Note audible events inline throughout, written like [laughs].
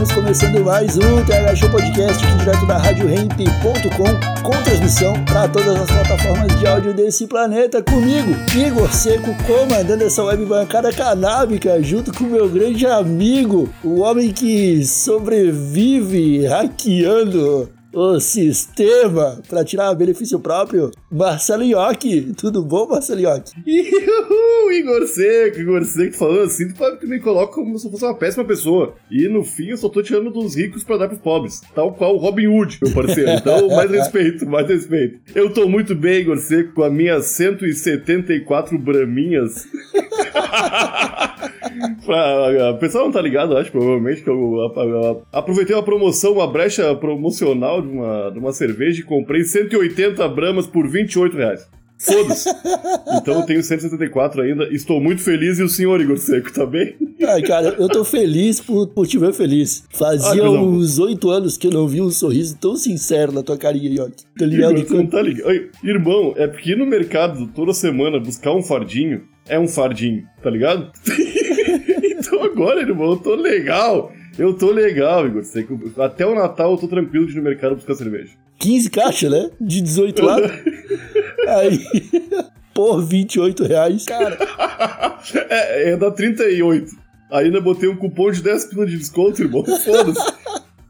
Estamos começando mais um TH Show Podcast aqui direto da RadioRamp.com com transmissão para todas as plataformas de áudio desse planeta. Comigo, Igor Seco, comandando essa web bancada canábica junto com meu grande amigo, o homem que sobrevive hackeando o sistema para tirar benefício próprio, Marcelo Iocchi. Tudo bom, Marcelo Iocchi? [laughs] Uhul, Igor Seco, Igor Seco falando assim, tu me coloca como se eu fosse uma péssima pessoa. E no fim eu só tô tirando dos ricos pra dar pros pobres. Tal qual o Robin Hood, meu parceiro. Então, [laughs] mais respeito, mais respeito. Eu tô muito bem, Igor Seco, com as minhas 174 braminhas. [laughs] pra, o pessoal não tá ligado, acho, provavelmente, que eu, eu, eu aproveitei uma promoção, uma brecha promocional de uma, de uma cerveja e comprei 180 bramas por 28 reais. Foda-se. [laughs] Então eu tenho 174 ainda. Estou muito feliz e o senhor Igor Seco, tá bem? Ai, cara, eu tô feliz por, por te ver feliz. Fazia ah, uns oito anos que eu não vi um sorriso tão sincero na tua carinha, Yoki. Tá ligado? Igor, não tá ligado. irmão, é porque ir no mercado toda semana buscar um fardinho é um fardinho, tá ligado? [laughs] então agora, irmão, eu tô legal. Eu tô legal, Igor. Até o Natal eu tô tranquilo de ir no mercado buscar cerveja. 15 caixas, né? De 18 lá. [laughs] Aí, [laughs] por 28 reais, cara. [laughs] É, é da 38. Ainda botei um cupom de 10 pila de desconto, irmão. Foda-se.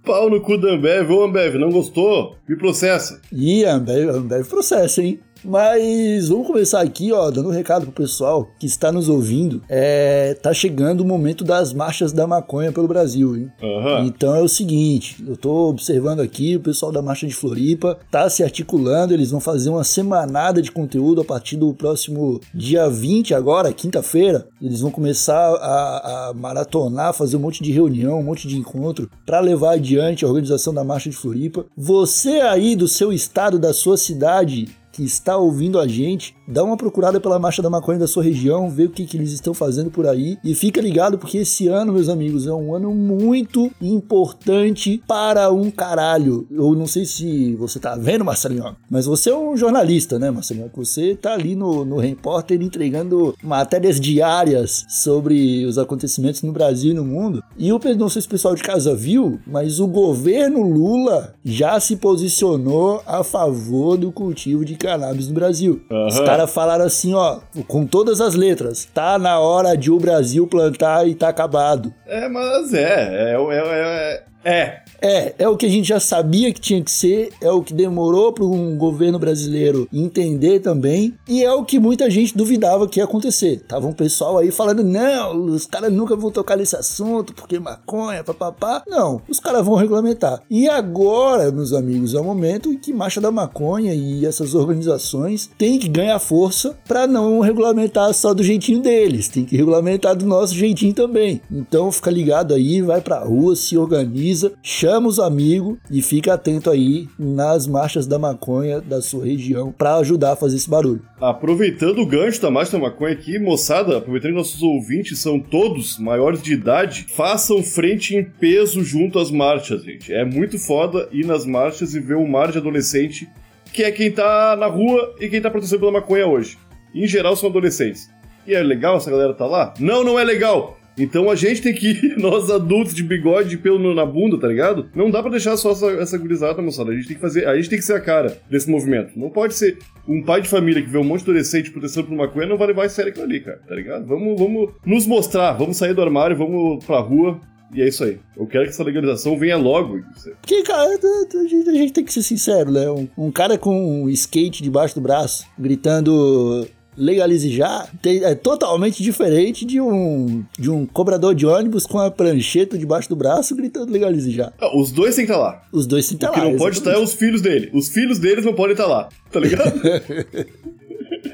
Pau no cu da Ambev. Ô, Ambev, não gostou? Me processa. Ih, Ambev, Ambev processa, hein? Mas vamos começar aqui, ó, dando um recado pro pessoal que está nos ouvindo. É, tá chegando o momento das marchas da maconha pelo Brasil, hein? Uhum. Então é o seguinte, eu tô observando aqui o pessoal da marcha de Floripa tá se articulando, eles vão fazer uma semanada de conteúdo a partir do próximo dia 20 agora, quinta-feira. Eles vão começar a, a maratonar, fazer um monte de reunião, um monte de encontro para levar adiante a organização da marcha de Floripa. Você aí do seu estado, da sua cidade, que está ouvindo a gente, dá uma procurada pela Marcha da Maconha da sua região, vê o que, que eles estão fazendo por aí e fica ligado porque esse ano, meus amigos, é um ano muito importante para um caralho. Eu não sei se você tá vendo, Marcelinho, mas você é um jornalista, né, Marcelinho? Você tá ali no, no Repórter entregando matérias diárias sobre os acontecimentos no Brasil e no mundo. E eu não sei se o pessoal de casa viu, mas o governo Lula já se posicionou a favor do cultivo de cannabis no Brasil. Uhum. Os caras falaram assim, ó, com todas as letras, tá na hora de o Brasil plantar e tá acabado. É, mas é, é, é, é, é. É, é o que a gente já sabia que tinha que ser, é o que demorou para um governo brasileiro entender também, e é o que muita gente duvidava que ia acontecer. Tava um pessoal aí falando: não, os caras nunca vão tocar nesse assunto, porque maconha, papapá. Não, os caras vão regulamentar. E agora, meus amigos, é o momento em que Marcha da Maconha e essas organizações têm que ganhar força para não regulamentar só do jeitinho deles, tem que regulamentar do nosso jeitinho também. Então fica ligado aí, vai pra rua, se organiza, chama chama os amigos e fica atento aí nas marchas da maconha da sua região para ajudar a fazer esse barulho. Aproveitando o gancho da marcha da maconha aqui, moçada, aproveitando que nossos ouvintes são todos maiores de idade, façam frente em peso junto às marchas, gente. É muito foda ir nas marchas e ver um mar de adolescente que é quem tá na rua e quem tá protestando pela maconha hoje. Em geral são adolescentes. E é legal essa galera tá lá? Não, não é legal! Então a gente tem que [laughs] nós adultos de bigode de pelo na bunda, tá ligado? Não dá para deixar só essa, essa gurizada, moçada. A gente tem que fazer, a gente tem que ser a cara desse movimento. Não pode ser um pai de família que vê um monte de adolescente protestando por maconha não vai levar a sério aquilo ali, cara, tá ligado? Vamos, vamos nos mostrar, vamos sair do armário, vamos pra rua, e é isso aí. Eu quero que essa legalização venha logo. Porque, cara, a gente, a gente tem que ser sincero, né? Um, um, cara com um skate debaixo do braço, gritando legalize já é totalmente diferente de um, de um cobrador de ônibus com a prancheta debaixo do braço gritando legalize já. Ah, os dois têm que estar lá. Os dois têm que estar lá. O que não pode estar é os filhos dele. Os filhos deles não podem estar lá, tá ligado? [laughs]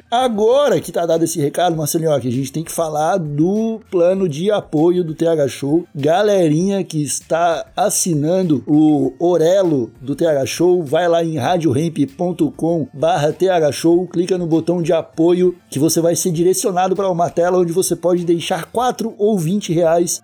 Agora que tá dado esse recado, Marcelinho, que a gente tem que falar do plano de apoio do TH Show. Galerinha que está assinando o Orelo do TH Show, vai lá em radioremp.com barra TH Show, clica no botão de apoio que você vai ser direcionado para uma tela onde você pode deixar 4 ou 20 reais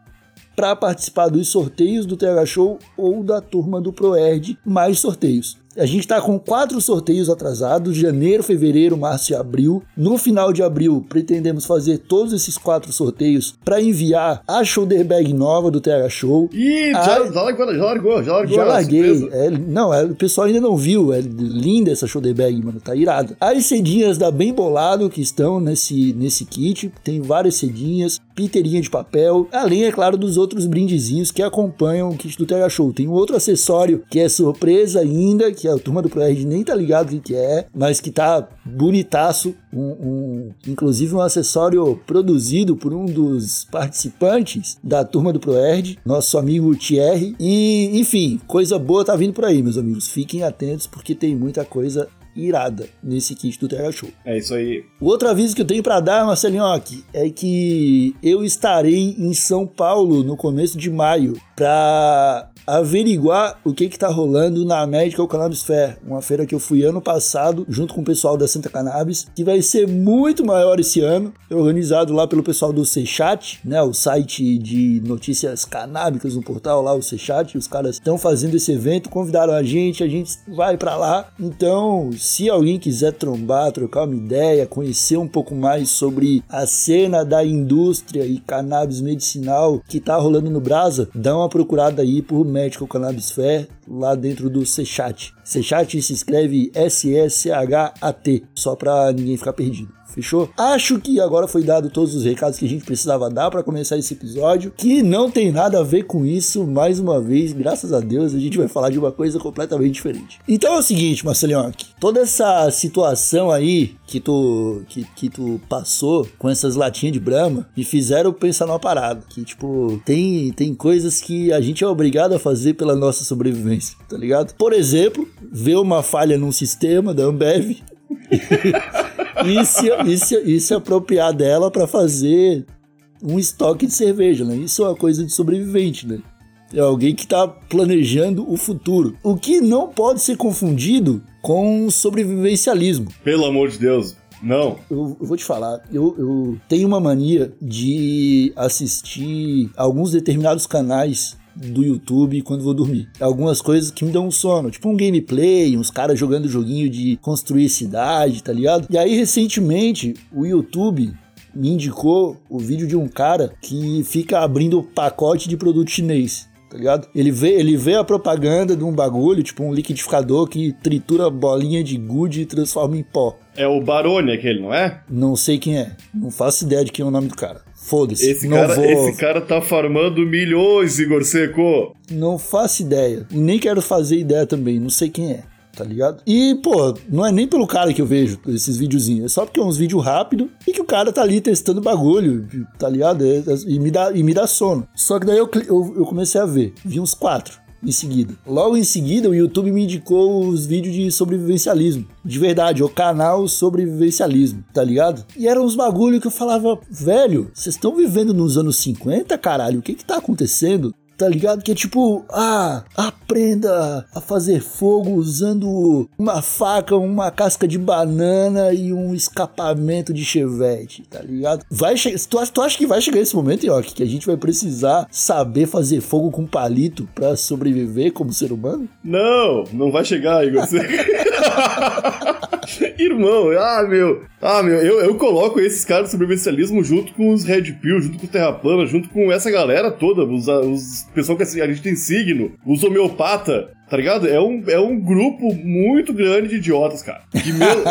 para participar dos sorteios do TH Show ou da turma do ProErd, mais sorteios. A gente está com quatro sorteios atrasados: janeiro, fevereiro, março e abril. No final de abril, pretendemos fazer todos esses quatro sorteios para enviar a shoulder bag nova do TH Show. Ih, a... já, já, largou, já largou, já largou. Já larguei. É, não, é, o pessoal ainda não viu. É linda essa shoulder bag, mano. Tá irada. As cedinhas da Bem Bolado que estão nesse, nesse kit. Tem várias cedinhas, piteirinha de papel. Além, é claro, dos outros brindezinhos que acompanham o kit do TH Show. Tem um outro acessório que é surpresa ainda que a turma do ProRed nem tá ligado o que, que é, mas que tá bonitaço. Um, um, inclusive um acessório produzido por um dos participantes da turma do ProErd, nosso amigo Thierry. E, enfim, coisa boa tá vindo por aí, meus amigos. Fiquem atentos porque tem muita coisa irada nesse kit do TH Show. É isso aí. O outro aviso que eu tenho para dar, Marcelinho, é que eu estarei em São Paulo no começo de maio para averiguar o que está rolando na Medical Cannabis Fair, uma feira que eu fui ano passado, junto com o pessoal da Santa Cannabis, que vai ser muito maior esse ano, organizado lá pelo pessoal do Sechat, né, o site de notícias canábicas no portal lá, o Sechat, os caras estão fazendo esse evento, convidaram a gente, a gente vai para lá. Então, se alguém quiser trombar, trocar uma ideia, conhecer um pouco mais sobre a cena da indústria e cannabis medicinal que tá rolando no Brasa, dá uma procurada aí por Medical Cannabis Fair lá dentro do Sechat. Sechat se escreve S-S-H-A-T, só para ninguém ficar perdido. Fechou? Acho que agora foi dado todos os recados que a gente precisava dar para começar esse episódio, que não tem nada a ver com isso. Mais uma vez, graças a Deus, a gente vai falar de uma coisa completamente diferente. Então é o seguinte, Marcelinho, toda essa situação aí que tu, que, que tu passou com essas latinhas de Brahma me fizeram pensar numa parada. Que, tipo, tem, tem coisas que a gente é obrigado a fazer pela nossa sobrevivência, tá ligado? Por exemplo, ver uma falha num sistema da Ambev [laughs] e, se, e, se, e se apropriar dela para fazer um estoque de cerveja, né? Isso é uma coisa de sobrevivente, né? É alguém que está planejando o futuro. O que não pode ser confundido com sobrevivencialismo. Pelo amor de Deus. Não. Eu, eu vou te falar, eu, eu tenho uma mania de assistir alguns determinados canais do YouTube quando vou dormir. Algumas coisas que me dão um sono, tipo um gameplay, uns caras jogando joguinho de construir cidade, tá ligado? E aí recentemente o YouTube me indicou o vídeo de um cara que fica abrindo pacote de produto chinês. Tá ligado? Ele vê, ele vê a propaganda de um bagulho, tipo um liquidificador que tritura bolinha de gude e transforma em pó. É o Barone aquele, não é? Não sei quem é. Não faço ideia de quem é o nome do cara. Foda-se. Esse, cara, vou... esse cara tá farmando milhões, Igor Seco. Não faço ideia. E nem quero fazer ideia também. Não sei quem é. Tá ligado? E, pô, não é nem pelo cara que eu vejo esses videozinhos. É só porque é uns vídeos rápidos e que o cara tá ali testando bagulho, tá ligado? É, é, e, me dá, e me dá sono. Só que daí eu, eu, eu comecei a ver. Vi uns quatro em seguida. Logo em seguida, o YouTube me indicou os vídeos de sobrevivencialismo. De verdade, o canal sobrevivencialismo, tá ligado? E eram uns bagulho que eu falava, velho, vocês estão vivendo nos anos 50, caralho? O que que tá acontecendo? Tá ligado? Que é tipo, ah, aprenda a fazer fogo usando uma faca, uma casca de banana e um escapamento de chevette, tá ligado? Vai tu, tu acha que vai chegar esse momento, Yoki, que a gente vai precisar saber fazer fogo com palito para sobreviver como ser humano? Não, não vai chegar, Igor. [laughs] [laughs] Irmão, ah, meu. Ah, meu, eu, eu coloco esses caras do sobrevivencialismo junto com os Red Pill, junto com o Terra Plana, junto com essa galera toda, os, os pessoal que a gente tem signo, os homeopata, tá ligado? É um, é um grupo muito grande de idiotas, cara. Que meu... [laughs]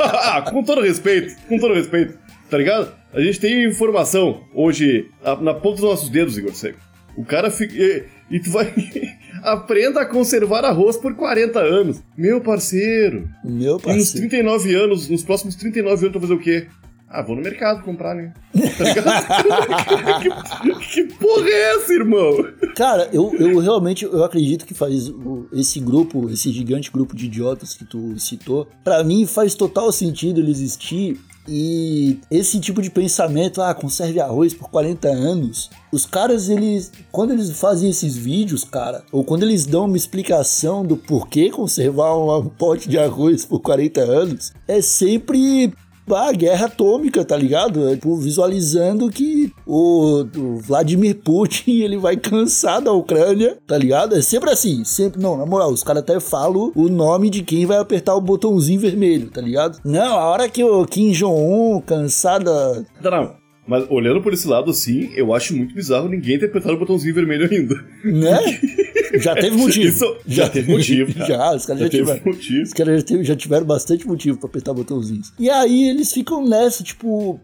ah, com todo respeito, com todo respeito, tá ligado? A gente tem informação hoje na ponta dos nossos dedos, Igor Seco. O cara fica. E, e tu vai. [laughs] Aprenda a conservar arroz por 40 anos. Meu parceiro. Meu parceiro. Nos 39 anos, nos próximos 39 anos, tu vai fazer o quê? Ah, vou no mercado comprar, né? Tá [laughs] que, que porra é essa, irmão? Cara, eu, eu realmente eu acredito que faz esse grupo, esse gigante grupo de idiotas que tu citou, pra mim faz total sentido ele existir. E esse tipo de pensamento, ah, conserve arroz por 40 anos. Os caras, eles, quando eles fazem esses vídeos, cara, ou quando eles dão uma explicação do porquê conservar um pote de arroz por 40 anos, é sempre a guerra atômica, tá ligado? É, Tipo, visualizando que o, o Vladimir Putin ele vai cansar da Ucrânia, tá ligado? É sempre assim, sempre. Não, na moral, os caras até falam o nome de quem vai apertar o botãozinho vermelho, tá ligado? Não, a hora que o Kim Jong-un cansar da. Não, não. Mas olhando por esse lado, assim, eu acho muito bizarro ninguém ter apertado o botãozinho vermelho ainda. né? Já teve motivo. Isso- já teve motivo, [laughs] cara. já, os caras já, Já teve tiveram. motivo. Os caras já, já tiveram bastante motivo pra apertar botãozinhos. E aí eles ficam nessa, tipo,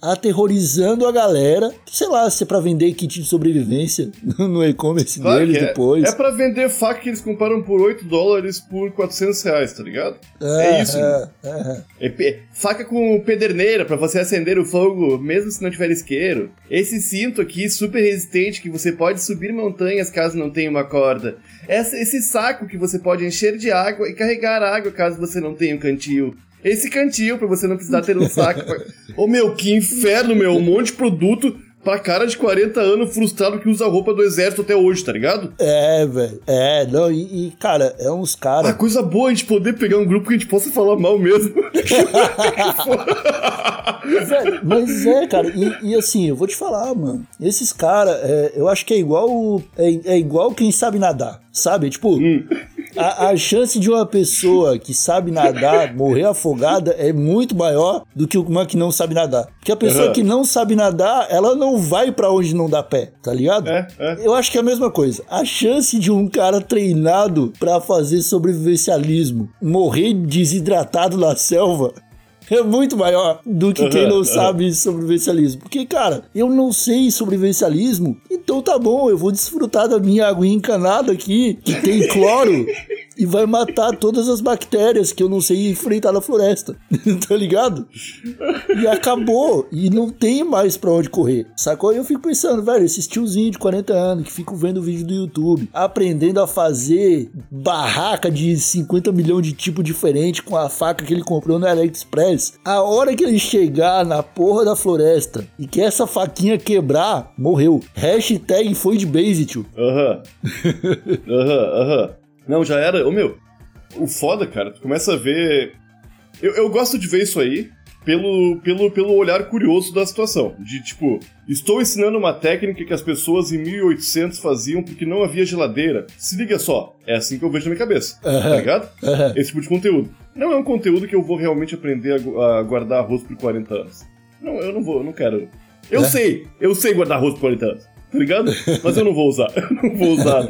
aterrorizando a galera. Sei lá, se é pra vender kit de sobrevivência [laughs] no e-commerce Claro deles é. depois. É pra vender faca que eles compraram por 8 dólares por 400 reais, tá ligado? É, isso. É, é. É pe- faca com pederneira pra você acender o fogo, mesmo se não tiver isqueiro. Esse cinto aqui, super resistente, que você pode subir montanhas caso não tenha uma corda. Essa- esse saco que você pode encher de água e carregar água caso você não tenha um cantil. Esse cantil pra você não precisar ter um saco. pra- Ô meu, que inferno, meu. Um monte de produto pra cara de 40 anos frustrado que usa roupa do exército até hoje, tá ligado? É, velho. É, não, e, e, cara, é uns Ah, caras. coisa boa a gente poder pegar um grupo que a gente possa falar mal mesmo. [laughs] Mas é, cara, e, e assim, eu vou te falar, mano. Esses caras, é, eu acho que é igual. É, é igual quem sabe nadar, sabe? Tipo, a, a chance de uma pessoa que sabe nadar morrer afogada é muito maior do que uma que não sabe nadar. Porque a pessoa Aham. que não sabe nadar, ela não vai pra onde não dá pé, tá ligado? É, é. Eu acho que é a mesma coisa. A chance de um cara treinado pra fazer sobrevivencialismo morrer desidratado na selva [laughs] é muito maior do que quem não sabe sobrevivencialismo. Porque, cara, eu não sei sobrevivencialismo, então tá bom, eu vou desfrutar da minha aguinha encanada aqui, que tem cloro. [laughs] E vai matar todas as bactérias que eu não sei enfrentar na floresta. [laughs] tá ligado? E acabou. E não tem mais pra onde correr. Sacou? E eu fico pensando, velho, esses tiozinhos de 40 anos que ficam vendo vídeo do YouTube, aprendendo a fazer barraca de 50 milhões de tipo diferente com a faca que ele comprou no AliExpress. A hora que ele chegar na porra da floresta e que essa faquinha quebrar, morreu. Hashtag foi de base, tio. Aham. [laughs] Aham, aham. Não, já era. Ô meu, o foda, cara, tu começa a ver. Eu, eu gosto de ver isso aí pelo, pelo, pelo olhar curioso da situação. De tipo, estou ensinando uma técnica que as pessoas em 1800 faziam porque não havia geladeira. Se liga só, é assim que eu vejo na minha cabeça. Tá ligado? Esse tipo de conteúdo. Não é um conteúdo que eu vou realmente aprender a, a guardar arroz por 40 anos. Não, eu não vou, eu não quero. Eu sei, eu sei guardar arroz por 40 anos. Tá ligado? Mas eu não vou usar. [laughs] Eu não vou usar.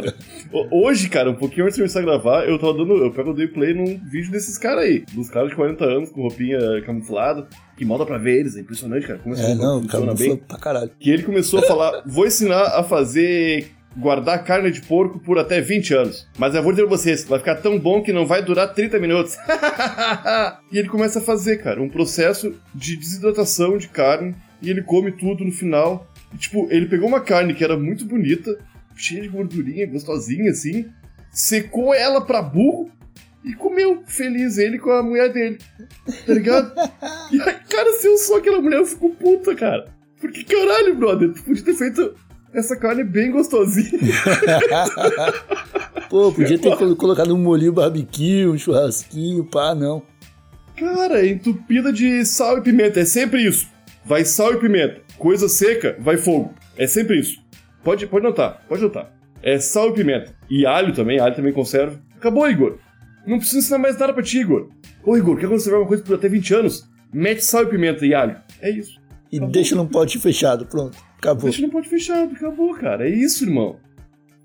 Ho- Hoje, cara, um pouquinho antes de começar a gravar, eu tava dando. Eu pego dei play num vídeo desses caras aí. Dos caras de 40 anos com roupinha camuflada. Que mal dá pra ver eles, é impressionante, cara. Como essa É, não, funciona bem. pra caralho. Que ele começou a falar: [laughs] vou ensinar a fazer. Guardar carne de porco por até 20 anos. Mas eu vou dizer pra vocês, vai ficar tão bom que não vai durar 30 minutos. [laughs] e ele começa a fazer, cara, um processo de desidratação de carne. E ele come tudo no final. E, tipo, ele pegou uma carne que era muito bonita, cheia de gordurinha, gostosinha assim, secou ela pra burro e comeu, feliz ele com a mulher dele. Tá ligado? [laughs] e aí, cara, se eu sou aquela mulher, eu fico puta, cara. Porque caralho, brother, tu podia ter feito essa carne bem gostosinha. [laughs] Pô, podia ter colo- colocado um molhinho barbecue, um churrasquinho, pá, não. Cara, entupida de sal e pimenta, é sempre isso. Vai sal e pimenta. Coisa seca, vai fogo. É sempre isso. Pode, pode notar, pode notar. É sal e pimenta. E alho também, alho também conserva. Acabou, Igor. Não precisa ensinar mais nada pra ti, Igor. Ô, Igor, quer conservar uma coisa por até 20 anos? Mete sal e pimenta e alho. É isso. E Acabou. deixa num pote fechado, pronto. Acabou. Deixa no pote fechado, acabou, cara. É isso, irmão.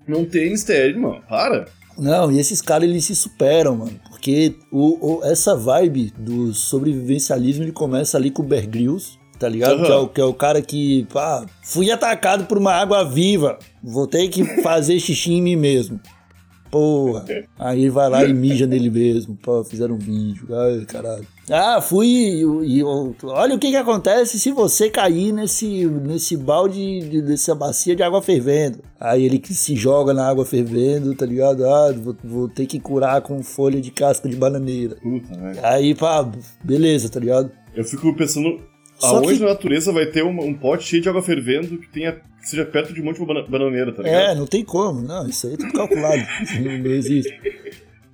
Não tem mistério, irmão. Para. Não, e esses caras eles se superam, mano. Porque o, o- essa vibe do sobrevivencialismo ele começa ali com o Bear Grylls, tá ligado? Aham. Que, é o, que é o cara que, pá, fui atacado por uma água viva, vou ter que fazer xixi em mim mesmo. porra. Aí vai lá e mija nele mesmo. Pô, fizeram um vídeo. Ai, caralho. Ah, fui e, e olha o que que acontece se você cair nesse, nesse balde, de, dessa bacia de água fervendo. Aí ele que se joga na água fervendo, tá ligado? Ah, vou, vou ter que curar com folha de casca de bananeira. Puta? Aí, pá, beleza, tá ligado? Eu fico pensando, Só aonde que- na natureza vai ter um, um pote cheio de água fervendo que, tenha, que seja perto de um monte de bana- bananeira, tá ligado? É, não tem como. Não, isso aí é tudo calculado. [laughs] não, não existe.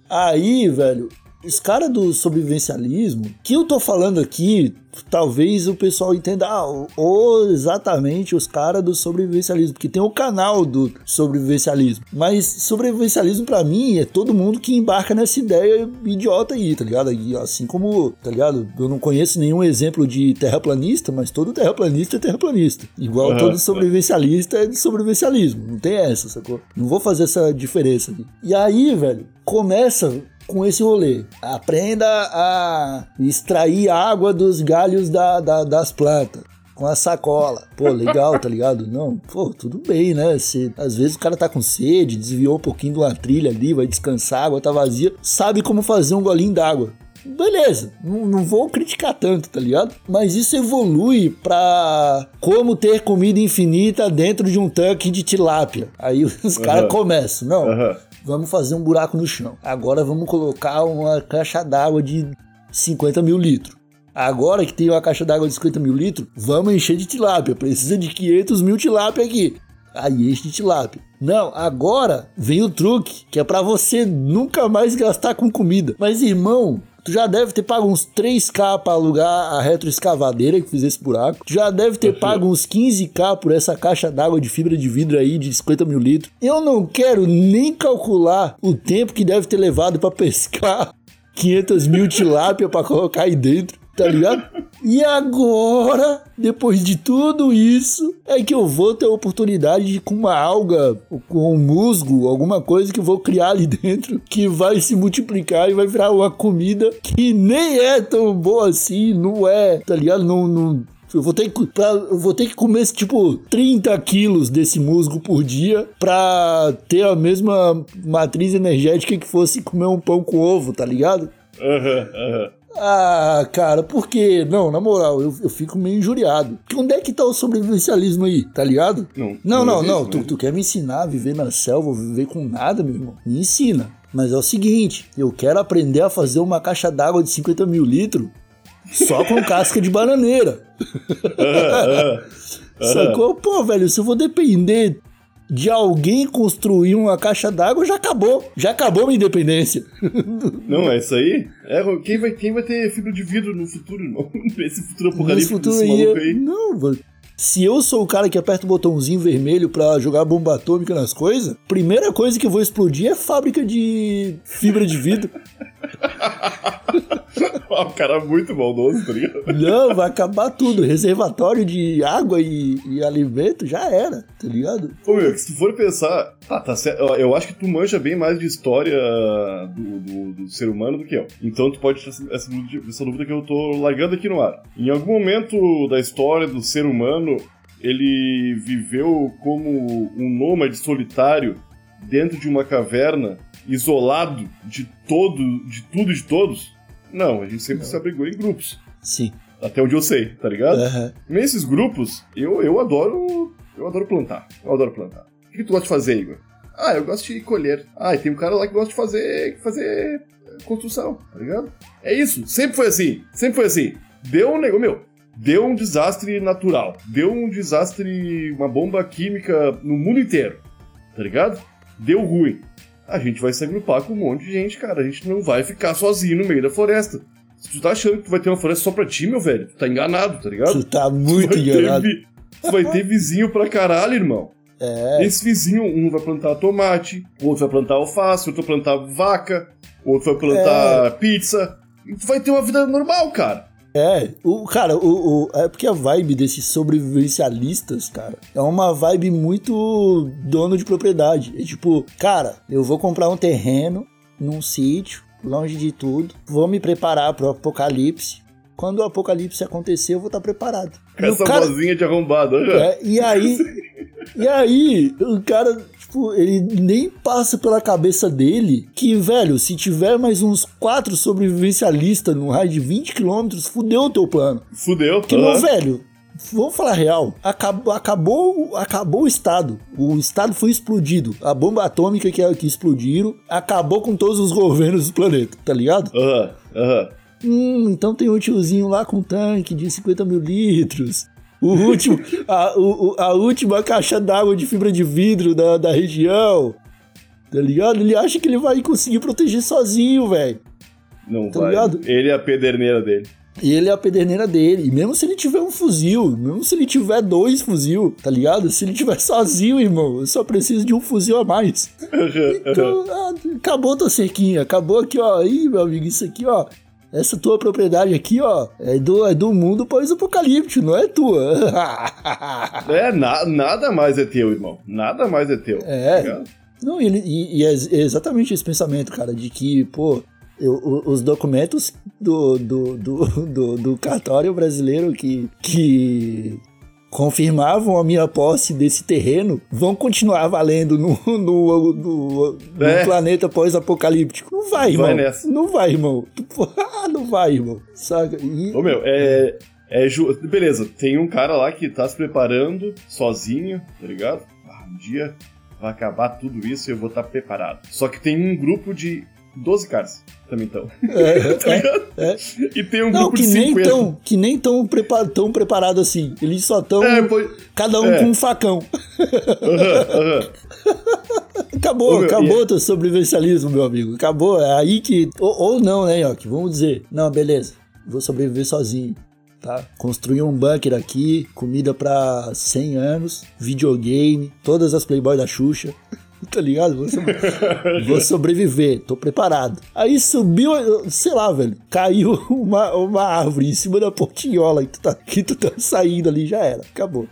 Aí, velho, os caras do sobrevivencialismo, que eu tô falando aqui, talvez o pessoal entenda, ah, ou exatamente os caras do sobrevivencialismo, porque tem o canal do sobrevivencialismo. Mas sobrevivencialismo pra mim é todo mundo que embarca nessa ideia idiota aí, tá ligado? E assim como, tá ligado? Eu não conheço nenhum exemplo de terraplanista, mas todo terraplanista é terraplanista. Igual Aham. todo sobrevivencialista é de sobrevivencialismo. Não tem essa, sacou? Não vou fazer essa diferença aqui. E aí, velho, começa com esse rolê. Aprenda a extrair água dos galhos da, da- das plantas. Com a sacola. Pô, legal, tá ligado? Não, pô, tudo bem, né? Se, às vezes o cara tá com sede, desviou um pouquinho de uma trilha ali, vai descansar, a água tá vazia, sabe como fazer um golinho d'água. Beleza, não, não vou criticar tanto, tá ligado? Mas isso evolui pra como ter comida infinita dentro de um tanque de tilápia. Aí os caras começam, não, Aham. Vamos fazer um buraco no chão. Agora vamos colocar uma caixa d'água de 50 mil litros. Agora que tem uma caixa d'água de 50 mil litros, vamos encher de tilápia. Precisa de 500 mil tilápia aqui. Aí enche de tilápia. Não, agora vem o truque, que é pra você nunca mais gastar com comida. Mas irmão, tu já deve ter pago uns 3k pra alugar a retroescavadeira que fez esse buraco. Tu já deve ter pago uns 15k por essa caixa d'água de fibra de vidro aí de 50 mil litros. Eu não quero nem calcular o tempo que deve ter levado pra pescar [laughs] 500 mil tilápia pra colocar aí dentro, tá ligado? E agora, depois de tudo isso, é que eu vou ter a oportunidade de com uma alga, com um musgo, alguma coisa que eu vou criar ali dentro, que vai se multiplicar e vai virar uma comida que nem é tão boa assim, não é, tá ligado? Não, não, eu vou, ter que, pra- eu vou ter que comer, tipo, 30 quilos desse musgo por dia pra ter a mesma matriz energética que fosse comer um pão com ovo, tá ligado? Aham, aham. Ah, cara, por quê? Não, na moral, eu, eu fico meio injuriado. Porque onde é que tá o sobrevivencialismo aí, tá ligado? Não, não, não não. não. não Tu, tu quer me ensinar a viver na selva, viver com nada, meu irmão? Me ensina. Mas é o seguinte, eu quero aprender a fazer uma caixa d'água de 50 mil litros só com [laughs] casca de bananeira. [laughs] Sacou? Pô, velho, se eu vou depender de alguém construir uma caixa d'água, já acabou. Já acabou minha independência. Não, é isso aí? É, quem, vai, quem vai ter fibra de vidro no futuro, irmão? [laughs] Esse futuro apocalíptico futuro desse maluco aí. Não, mano. Se eu sou o cara que aperta o botãozinho vermelho pra jogar bomba atômica nas coisas, primeira coisa que eu vou explodir é fábrica de fibra de vidro. [laughs] O cara é muito maldoso, tá ligado? Não, vai acabar tudo. Reservatório de água e, e alimento já era, tá ligado? Ô, meu, se tu for pensar, tá, tá certo. Eu- acho que tu manja bem mais de história do, do- do ser humano do que eu. Então tu pode ter essa, essa dúvida que eu tô largando aqui no ar. Em algum momento da história do ser humano, ele viveu como um nômade solitário dentro de uma caverna, isolado de todo, de tudo e de todos? Não, a gente sempre se abrigou em grupos. Sim. Até onde eu sei, tá ligado? Aham. Nesses grupos, eu, eu adoro. Eu adoro plantar. Eu adoro plantar. O que tu gosta de fazer, Igor? Ah, eu gosto de colher. Ah, e tem um cara lá que gosta de fazer. fazer eh, construção, tá ligado? É isso. Sempre foi assim. Sempre foi assim. Deu um negócio. Meu, deu um desastre natural. Deu um desastre. uma bomba química no mundo inteiro. Tá ligado? Deu ruim. A gente vai se agrupar com um monte de gente, cara. A gente não vai ficar sozinho no meio da floresta. Se tu tá achando que tu vai ter uma floresta só pra ti, meu velho, tu tá enganado, tá ligado? Tu tá muito vai enganado. Ter, tu vai ter vizinho pra caralho, irmão. É. Esse vizinho, um vai plantar tomate, o outro vai plantar alface, outro vai plantar vaca, o outro vai plantar É. pizza. E tu vai ter uma vida normal, cara. É, o cara, o, o- é porque a vibe desses sobrevivencialistas, cara, é uma vibe muito dono de propriedade. É tipo, cara, eu vou comprar um terreno num sítio, longe de tudo, vou me preparar pro apocalipse. Quando o apocalipse acontecer, eu vou estar preparado. Com E o essa cara- vozinha de arrombado, olha. é, e aí, [laughs] E aí, o cara, tipo, ele nem passa pela cabeça dele que, velho, se tiver mais uns quatro sobrevivencialistas no raio de 20 quilômetros, fudeu o teu plano. Fudeu. Aham. meu velho, vamos falar real, acabou, acabou, acabou o Estado. O Estado foi explodido. A bomba atômica que, que explodiram acabou com todos os governos do planeta, tá ligado? Aham, aham. Hum, então tem um tiozinho lá com um tanque de 50 mil litros. O último, a, o- a última caixa d'água de fibra de vidro da, da região. Tá ligado? Ele acha que ele vai conseguir proteger sozinho, velho. Não Tá vai. ligado? Ele é a pederneira dele. E ele é a pederneira dele. E mesmo se ele tiver um fuzil, mesmo se ele tiver dois fuzil, tá ligado? Se ele tiver sozinho, irmão, eu só preciso de um fuzil a mais. [laughs] Então, ah, acabou tua cerquinha. Acabou aqui, ó. Ih, meu amigo, isso aqui, ó. Essa tua propriedade aqui, ó, é do, é do mundo pós-apocalíptico, não é tua. [laughs] É, na- nada mais é teu, irmão. Nada mais é teu. É. tá? Não, e, ele- e- e é ex- exatamente esse pensamento, cara, de que, pô, eu- os documentos do, do, do, do, do cartório brasileiro que, que confirmavam a minha posse desse terreno vão continuar valendo no, no, no, no É. planeta pós-apocalíptico. Não vai, irmão. Vai nessa. Não vai, irmão. não vai, irmão. Saca? E- Ô, meu, é. É ju... Beleza, tem um cara lá que tá se preparando sozinho, tá ligado? Ah, um dia vai acabar tudo isso e eu vou estar preparado. Só que tem um grupo de 12 caras também estão. [laughs] é, tá é. ligado? é. E tem um Não, grupo que de nem 50. tão, que nem tão, prepa tão preparado assim. Eles só tão É, pois... cada um é. com um facão. [laughs] aham, aham. Acabou, meu, acabou e- o teu sobrevivencialismo, meu amigo. Acabou. É aí que. Ou, ou não, né, Yoki? Vamos dizer. Não, beleza. Vou sobreviver sozinho. Tá? Construir um bunker aqui, comida pra 100 anos, videogame, todas as Playboy da Xuxa. [laughs] Tá ligado? Vou, sobre- [laughs] vou sobreviver, tô preparado. Aí subiu, sei lá, velho, caiu uma, uma árvore em cima da portinhola que tu, tá, que tu tá saindo ali, já era, acabou.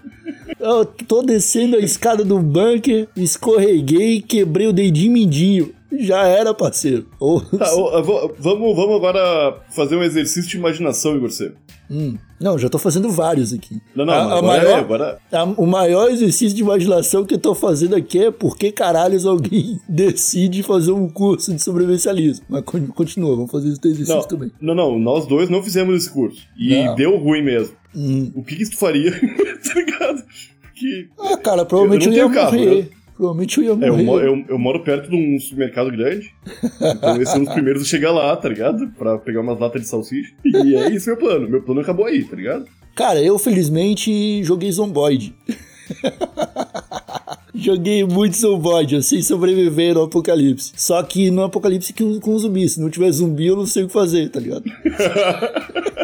Eu tô descendo a escada do bunker, escorreguei, quebrei o dedinho mindinho. Já era, parceiro. Ou, Tá, [laughs] vou- vamos, vamos agora fazer um exercício de imaginação, Igor C. Hum, não, já tô fazendo vários aqui. Não, não, A- a agora, maior- é, agora. A- o maior exercício de imaginação que eu tô fazendo aqui é por que caralhos alguém [laughs] decide fazer um curso de sobrevivencialismo. Mas con- continua, vamos fazer esse exercício Não, também. não, não, nós dois não fizemos esse curso. E Não. deu ruim mesmo. Hum. O que, que tu faria? [laughs] tá ligado? Que. Ah, cara, provavelmente eu, Eu ia carro, morrer. né? Provavelmente eu ia É, eu, morrer. mo- eu, eu moro perto de um supermercado grande. Então eles são os primeiros a chegar lá, tá ligado? Pra pegar umas latas de salsicha. E é isso meu plano. Meu plano acabou aí, tá ligado? Cara, eu felizmente joguei Zomboid. [laughs] joguei muito Zomboid, sei sobreviver no apocalipse. Só que no apocalipse que- com zumbi. Se não tiver zumbi, eu não sei o que fazer, tá ligado? [laughs]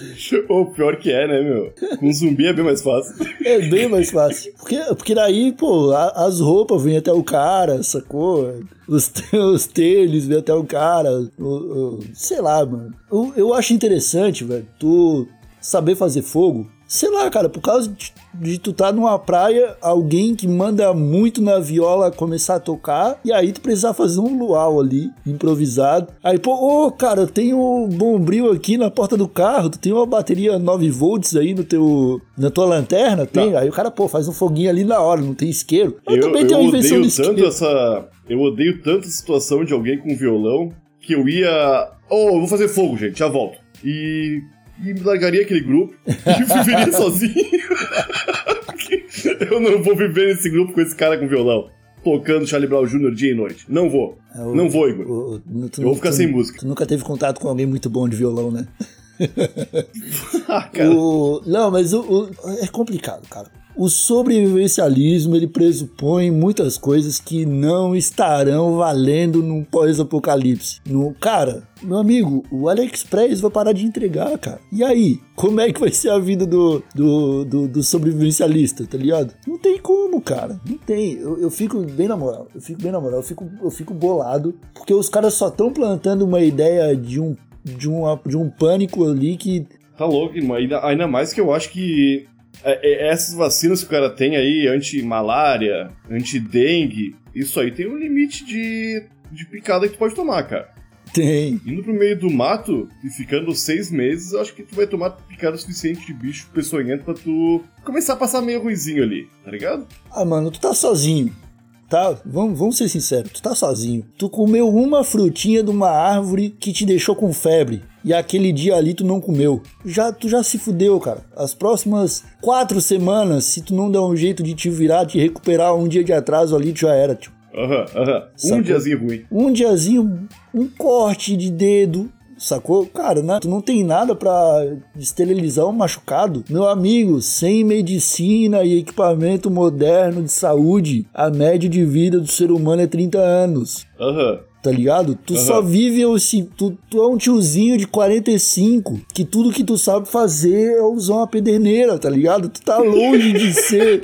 [laughs] Ou pior que é, né, meu? Com zumbi é bem mais fácil. É bem mais fácil. Porque, porque daí, pô, a- as roupas vêm até o cara, sacou? Os, [laughs] os tênis vêm até o cara. o- o- sei lá, mano. Eu, eu acho interessante, velho, tu saber fazer fogo. Sei lá, cara, por causa de, de tu tá numa praia, alguém que manda muito na viola começar a tocar, e aí tu precisar fazer um luau ali, improvisado. Aí, pô, ô, cara, tenho um bombril aqui na porta do carro, tu tem uma bateria 9 volts aí no teu, na tua lanterna? Tem. Aí o cara, pô, faz um foguinho ali na hora, não tem isqueiro. Eu, Eu, também tenho uma invenção odeio de tanto isqueiro. essa. Eu odeio tanto a situação de alguém com violão que eu ia. Oh, eu vou fazer fogo, gente, já volto. E. E me largaria aquele grupo [laughs] e viveria sozinho. [laughs] Eu não vou viver nesse grupo com esse cara com violão. Tocando Charlie Brown Jr. dia e noite. Não vou. É, o- Não vou, Igor. o- o- tu- Eu vou ficar tu- sem música. Tu nunca teve contato com alguém muito bom de violão, né? [laughs] Ah, cara. O- não, mas o- é complicado, cara. O sobrevivencialismo ele pressupõe muitas coisas que não estarão valendo num pós-apocalipse. No, cara, meu amigo, o AliExpress vai parar de entregar, cara. E aí? Como é que vai ser a vida do, do, do, do sobrevivencialista, tá ligado? Não tem como, cara. Não tem. Eu, eu fico bem na moral. Eu fico bem na moral. Eu fico, eu fico bolado. Porque os caras só estão plantando uma ideia de um, de, uma, de um pânico ali que Tá louco, irmão. Ainda, ainda mais que eu acho que essas vacinas que o cara tem aí, anti-malária, anti-dengue, isso aí tem um limite de, de picada que tu pode tomar, cara. Tem. Indo pro meio do mato e ficando seis meses, eu acho que tu vai tomar picada suficiente de bicho peçonhento pra tu começar a passar meio ruizinho ali, tá ligado? Ah, mano, tu tá sozinho. Tá? Vamos, vamos ser sinceros, tu tá sozinho. Tu comeu uma frutinha de uma árvore que te deixou com febre. E aquele dia ali tu não comeu. Já, tu já se fudeu, cara. As próximas quatro semanas, se tu não der um jeito de te virar, te recuperar um dia de atraso ali, tu já era, tio. Aham, aham. Um Sacou? diazinho ruim. um diazinho, um corte de dedo, sacou? Cara, né? tu não tem nada pra esterilizar um machucado. Meu amigo, sem medicina e equipamento moderno de saúde, a média de vida do ser humano é 30 anos. Aham. Tá ligado? Tu Aham. só vive assim, tu, tu é um tiozinho de 45 que tudo que tu sabe fazer é usar uma pederneira, tá ligado? Tu tá longe de [laughs] ser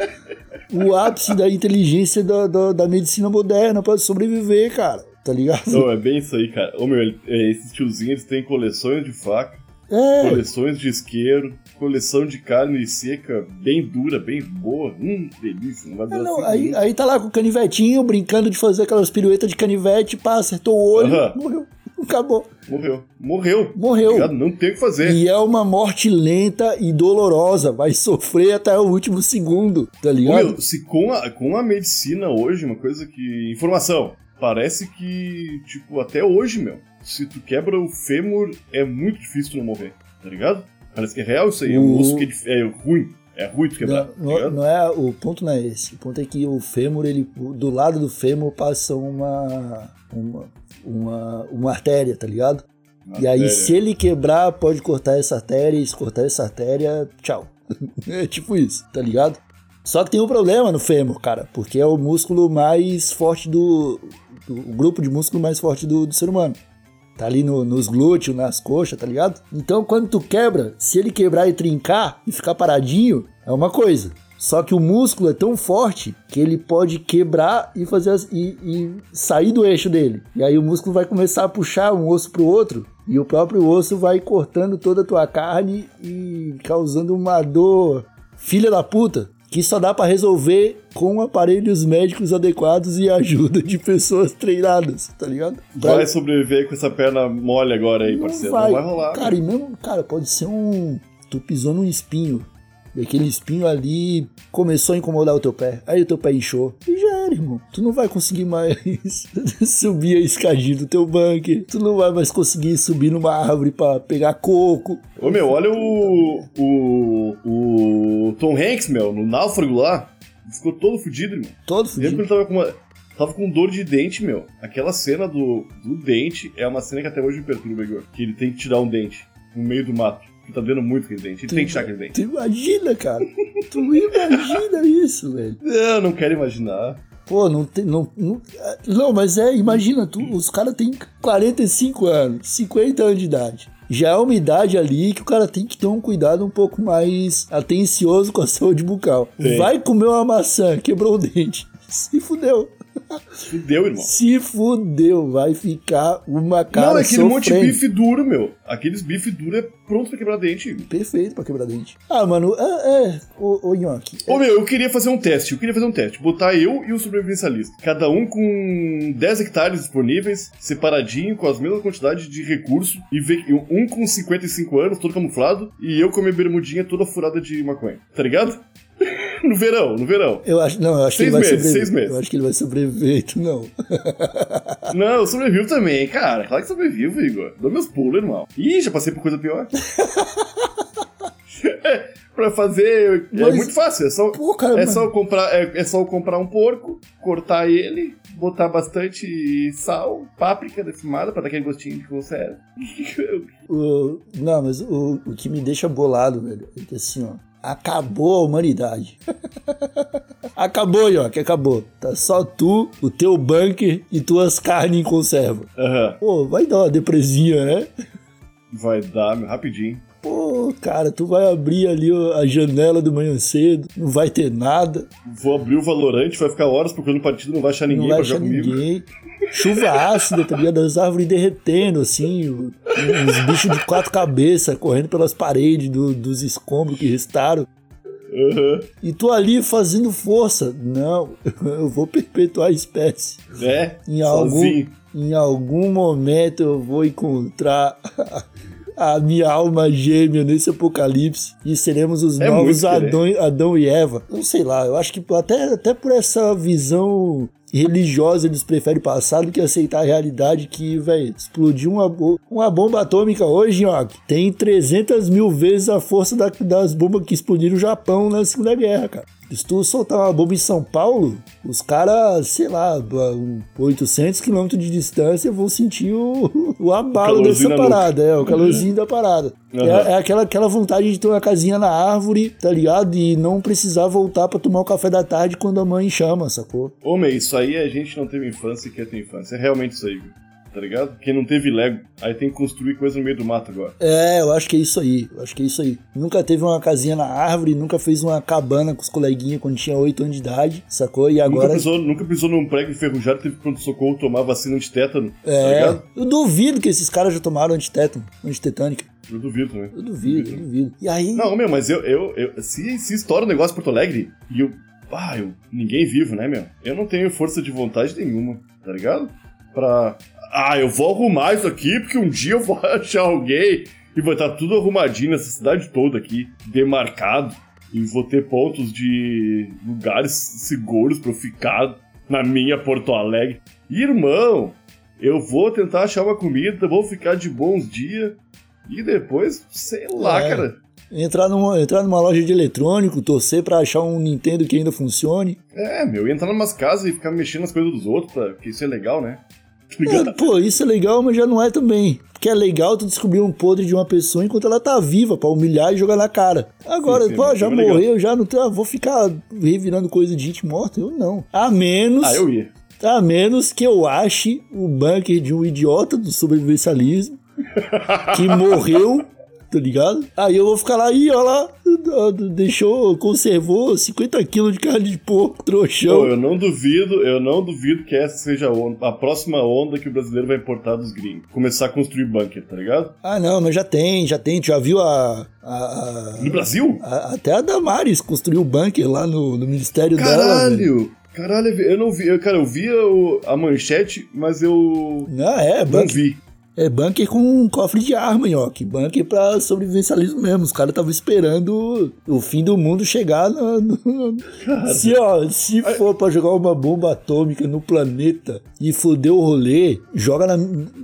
o ápice da inteligência da, da, da medicina moderna pra sobreviver, cara. Tá ligado? Não, é bem isso aí, cara. Ô meu, ele- é, esses tiozinhos eles têm coleções de faca, É, coleções de isqueiro, coleção de carne seca bem dura, bem boa. Hum, delícia. Não vai dar não, assim, aí, aí tá lá com o canivetinho, brincando de fazer aquelas piruetas de canivete, pá, acertou o olho, Aham. morreu. [laughs] Acabou. Morreu. Morreu. Morreu. Obrigado, Não tem o que fazer. E é uma morte lenta e dolorosa. Vai sofrer até o último segundo, tá ligado? meu, se com a, com a medicina hoje, uma coisa que. Informação. Parece que, tipo, até hoje, meu, se tu quebra o fêmur, é muito difícil tu não morrer, tá ligado? Parece que é real isso aí. É um O- osso que é, é ruim. É ruim tu quebrar, tá Não, ligado? não é, o ponto não é esse. O ponto é que o fêmur, ele, do lado do fêmur passa uma, uma, uma, uma artéria, tá ligado? E aí, Artéria. se ele quebrar, pode cortar essa artéria, e se cortar essa artéria, tchau. [laughs] é tipo isso, tá ligado? Só que tem um problema no fêmur, cara, porque é o músculo mais forte do. O grupo de músculo mais forte do, do ser humano. Tá ali no- nos glúteos, nas coxas, tá ligado? Então, quando tu quebra, se ele quebrar e trincar e ficar paradinho, é uma coisa. Só que o músculo é tão forte que ele pode quebrar e fazer as- e, e sair do eixo dele. E aí o músculo vai começar a puxar um osso pro outro. E o próprio osso vai cortando toda a tua carne e causando uma dor filha da puta. Que só dá pra resolver com aparelhos médicos adequados e ajuda de pessoas treinadas, tá ligado? Vai sobreviver com essa perna mole agora aí, parceiro. Não vai rolar. Cara, e mesmo, cara, pode ser um. Tu pisou num espinho. E aquele espinho ali começou a incomodar o teu pé. Aí o teu pé inchou. Irmão. Tu não vai conseguir mais [laughs] subir a escadinha do teu bunker. Tu não vai mais conseguir subir numa árvore pra pegar coco. Ô meu, olha o. O. O. Tom Hanks, meu, no náufrago lá. Ficou todo fudido, irmão. Todo Lembra que fudido. ele tava com uma. Tava com dor de dente, meu. Aquela cena do, do dente é uma cena que até hoje me perturba, Igor. Que ele tem que tirar um dente no meio do mato. Que tá doendo muito aquele dente. Ele tem que tirar aquele dente. Tu imagina, cara. tu imagina isso, velho. Não, não quero imaginar. Pô, não tem. Não, não, não mas é, imagina, tu, os caras têm 45 anos, 50 anos de idade. Já é uma idade ali que o cara tem que ter um cuidado um pouco mais atencioso com a [laughs] saúde bucal. Tem. Vai comer uma maçã, quebrou o dente. [laughs] Se fudeu. Fudeu, irmão. Se fudeu. Vai ficar uma cara não, é aquele monte de sofrendo. bife duro, meu. Aqueles bife duro é pronto pra quebrar dente. Perfeito pra quebrar dente. Ah, mano, é. é ô, ô Nhoque. Ô meu, eu queria fazer um teste, eu queria fazer um teste. Botar eu e o sobrevivencialista. Cada um com 10 hectares disponíveis, separadinho, com as mesmas quantidades de recurso, e ver um com 55 anos, todo camuflado, e eu com a minha bermudinha toda furada de maconha. Tá ligado? [laughs] no verão, no verão. Eu acho, não, eu acho Seis que ele vai meses, sobreviver. seis meses. Eu acho que ele vai sobreviver, [laughs] não. Não, eu sobrevivo também, cara. Claro que sobrevivo, Igor. Dou meus pulos, irmão. Ih, já passei por coisa pior. [laughs] É, pra fazer é Mas- muito fácil, é só, Pô, cara, é mano. só comprar, é, é só eu comprar um porco, cortar ele, botar bastante sal, páprica defumada pra dar aquele gostinho de conserva. O- não, mas o, o que me deixa bolado, velho, é que assim, ó, acabou a humanidade. [laughs] acabou, Yoki, acabou. Tá só tu, o teu bunker e tuas carnes em conserva. Aham. Pô, vai dar uma depresinha, né? Vai dar, rapidinho. Pô, cara, tu vai abrir ali a janela do manhã cedo, não vai ter nada, Vou abrir o Valorante, vai ficar horas procurando partido, não vai achar ninguém não vai pra achar jogar comigo. ninguém. Chuva ácida, tá ligado? As árvores derretendo, assim, o- uns bichos de quatro cabeças correndo pelas paredes do- dos escombros que restaram. Aham. E tô ali fazendo força. Não, [laughs] eu vou perpetuar a espécie. É, Em algum, sozinho. em algum momento eu vou encontrar a minha alma gêmea nesse apocalipse e seremos os É novos querer. Adão, Adão e Eva. Não sei lá, eu acho que até, até por essa visão religiosa eles preferem passar do que aceitar a realidade que, velho, explodiu uma, uma bomba atômica hoje, ó, tem 300 mil vezes a força da- das bombas que explodiram o Japão na Segunda Guerra, cara. Se tu soltar uma bomba em São Paulo, os caras, sei lá, a 800 quilômetros de distância vão sentir o, [laughs] o abalo dessa parada, é, o calorzinho da parada. Aham. É, é aquela, aquela vontade de ter uma casinha na árvore, tá ligado? E não precisar voltar pra tomar o café da tarde quando a mãe chama, sacou? Homem, isso aí a gente não teve infância e quer ter infância. É realmente isso aí, viu? Tá ligado? Quem não teve Lego, aí tem que construir coisa no meio do mato agora. É, eu acho que é isso aí. Eu acho que é isso aí. Nunca teve uma casinha na árvore, nunca fez uma cabana com os coleguinhas quando tinha 8 anos de idade, sacou? E Nunca, agora. pisou, nunca pisou num prego enferrujado, teve pronto-socorro tomar vacina antitétano, tá É, ligado? eu duvido que esses caras já tomaram antitétano, antitetânica. Eu duvido, né? Eu duvido, eu duvido. E aí. Não, meu, mas eu, eu, eu se, se estoura o negócio em Porto Alegre e eu. Ah, eu. Ninguém vivo, né, meu? Eu não tenho força de vontade nenhuma, tá ligado? Pra. Ah, eu vou arrumar isso aqui porque um dia eu vou [laughs] achar alguém e vai estar tudo arrumadinho nessa cidade toda aqui, demarcado. E vou ter pontos de lugares seguros pra eu ficar na minha Porto Alegre. Irmão, eu vou tentar achar uma comida, vou ficar de bons dias e depois, sei lá, É. cara. Entrar numa, entrar numa loja de eletrônico, torcer pra achar um Nintendo que ainda funcione. É, meu, entrar em umas casas e ficar mexendo nas coisas dos outros, porque isso é legal, né? É, pô, isso é legal, mas já não é também. Porque é legal tu descobrir um podre de uma pessoa enquanto ela tá viva, pra humilhar e jogar na cara. Agora, Sim, sim, pô, mas já é legal. morreu, já não tem, ah, vou ficar revirando coisa de gente morta? Eu não. A menos. Ah, eu ia. A menos que eu ache o bunker de um idiota do sobrevivencialismo [laughs] que morreu, tá ligado? Aí eu vou ficar lá, ih, olha lá, deixou, conservou 50 quilos de carne de porco, trouxão. Pô, eu não duvido, eu não duvido que essa seja a, onda- a próxima onda que o brasileiro vai importar dos gringos. Começar a construir bunker, tá ligado? Ah, não, mas já tem, já tem. Tu já viu a. a- a- No Brasil? a- até a Damares construiu o bunker lá no, no ministério dela. velho. Caralho! Caralho, eu não vi. Eu, cara, eu via o- a manchete, mas eu Não, é, não bunker, vi. É bunker com um cofre de arma, Nhoque. Bunker pra sobrevivencialismo mesmo. Os caras estavam esperando o fim do mundo chegar [laughs] no. no- se, ó, se for pra jogar uma bomba atômica no planeta e foder o rolê, joga na,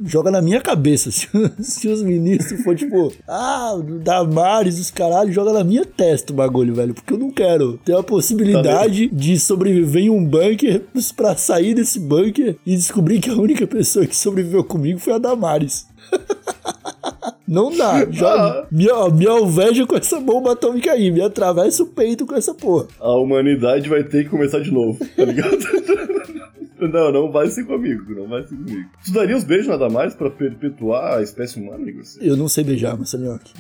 joga na minha cabeça. [laughs] Se, se os ministros for tipo, ah, Damares, os caralho, joga na minha testa o bagulho, velho. Porque eu não quero ter a possibilidade de sobreviver em um bunker pra sair desse bunker e descobrir que a única pessoa que sobreviveu comigo foi a Damares. [laughs] Não dá. Já, Ah. me, me alveja com essa bomba atômica aí. Me atravessa o peito com essa porra. A humanidade vai ter que começar de novo, tá ligado? [laughs] Não, não vai ser comigo, não vai ser comigo. Tu daria os beijos nada mais pra perpetuar a espécie humana, Igor? Eu não sei beijar, Massanioque.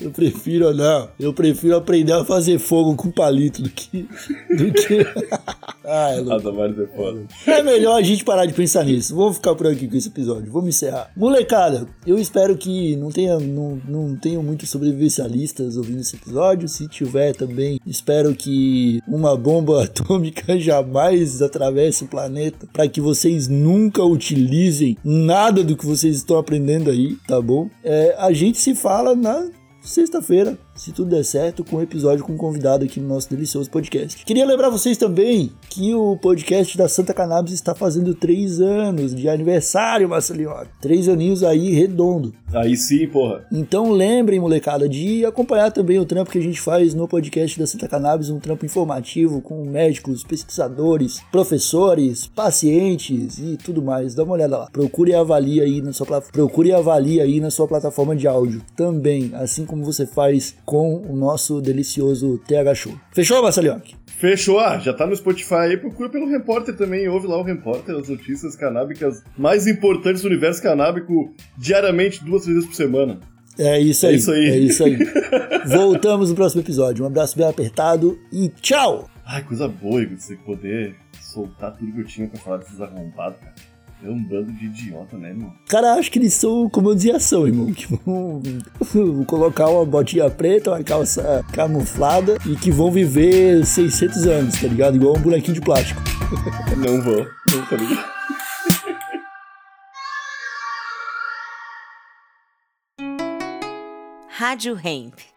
Eu prefiro, não. Eu prefiro aprender a fazer fogo com palito do que. Do que... [laughs] ah, é louco. É foda. É melhor a gente parar de pensar nisso. Vamos ficar por aqui com esse episódio. Vamos encerrar. Molecada, eu espero que não tenha, não, não tenham muitos sobrevivencialistas ouvindo esse episódio. Se tiver também, espero que uma bomba [laughs] atômica jamais atravesse o planeta para que vocês nunca utilizem nada do que vocês estão aprendendo aí, tá bom? É, a gente se fala na sexta-feira, se tudo der certo, com um episódio com um convidado aqui no nosso delicioso podcast. Queria lembrar vocês também que o podcast da Santa Cannabis está fazendo três anos de aniversário, Marcelinho. Três aninhos aí redondo. Aí sim, porra. Então lembrem, molecada, de acompanhar também o trampo que a gente faz no podcast da Santa Cannabis, um trampo informativo com médicos, pesquisadores, professores, pacientes e tudo mais. Dá uma olhada lá. Procure e avalie aí na sua procure e avalie aí na sua plataforma de áudio também, assim como você faz com o nosso delicioso TH Show. Fechou, Marcelioque? Fechou, ah, já tá no Spotify aí, procura pelo Repórter também, ouve lá o Repórter, as notícias canábicas mais importantes do universo canábico, diariamente, duas, três vezes por semana. É isso É aí. isso aí. É isso aí. [laughs] Voltamos no próximo episódio. Um abraço bem apertado e tchau! Ai, coisa boa, Igor, você poder soltar tudo que eu tinha pra falar desses arrombados, cara. É um bando de idiota, né, irmão? Cara, acho que eles são como de ação, irmão. Que vão, vão colocar uma botinha preta, uma calça camuflada e que vão viver 600 anos, tá ligado? Igual um bonequinho de plástico. [laughs] Não vou, não tá ligado? Rádio Hemp.